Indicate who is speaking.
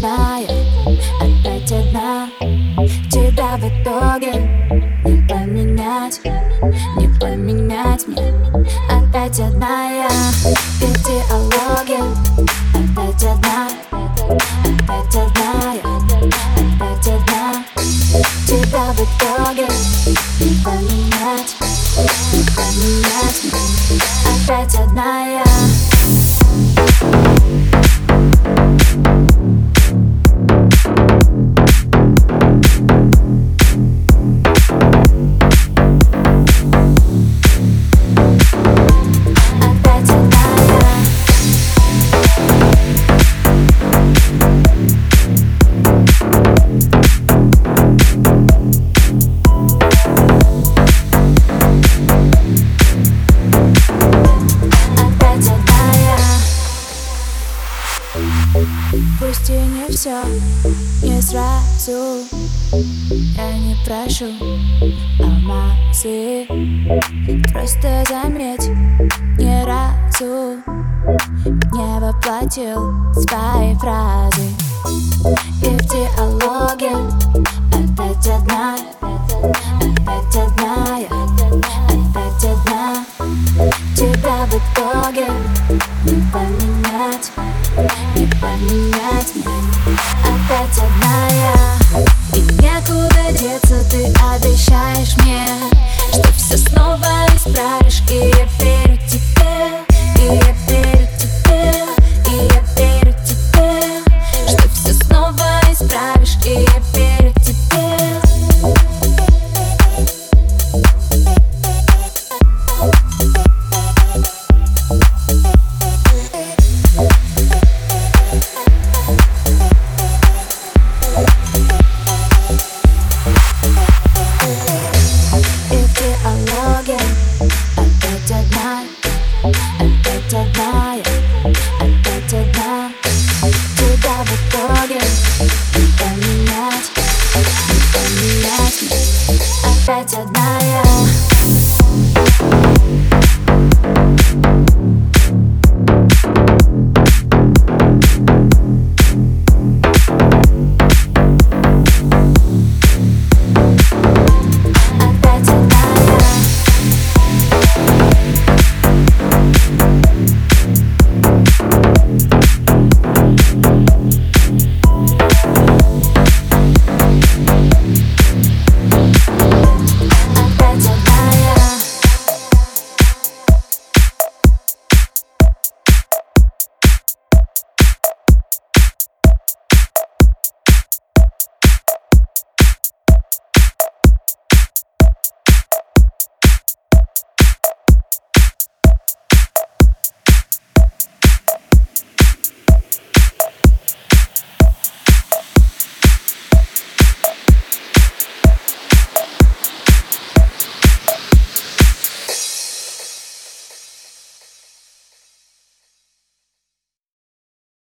Speaker 1: одна я, опять одна. Тебя в итоге не поменять, не поменять мне. Опять одна я, идеология Опять одна, опять одна я, опять одна. Тебя в итоге не поменять, не поменять мне. Опять одна я Пусть и не все, не сразу. Я не прошу алмазы. Просто заметь, ни разу. Не воплотил свои фразы. И в диалоге опять одна Опять одна опять одна Тебя в итоге не поменять не поменять мне Опять одна я И тебя Тебя в итоге не поменять Не поменять Опять одна.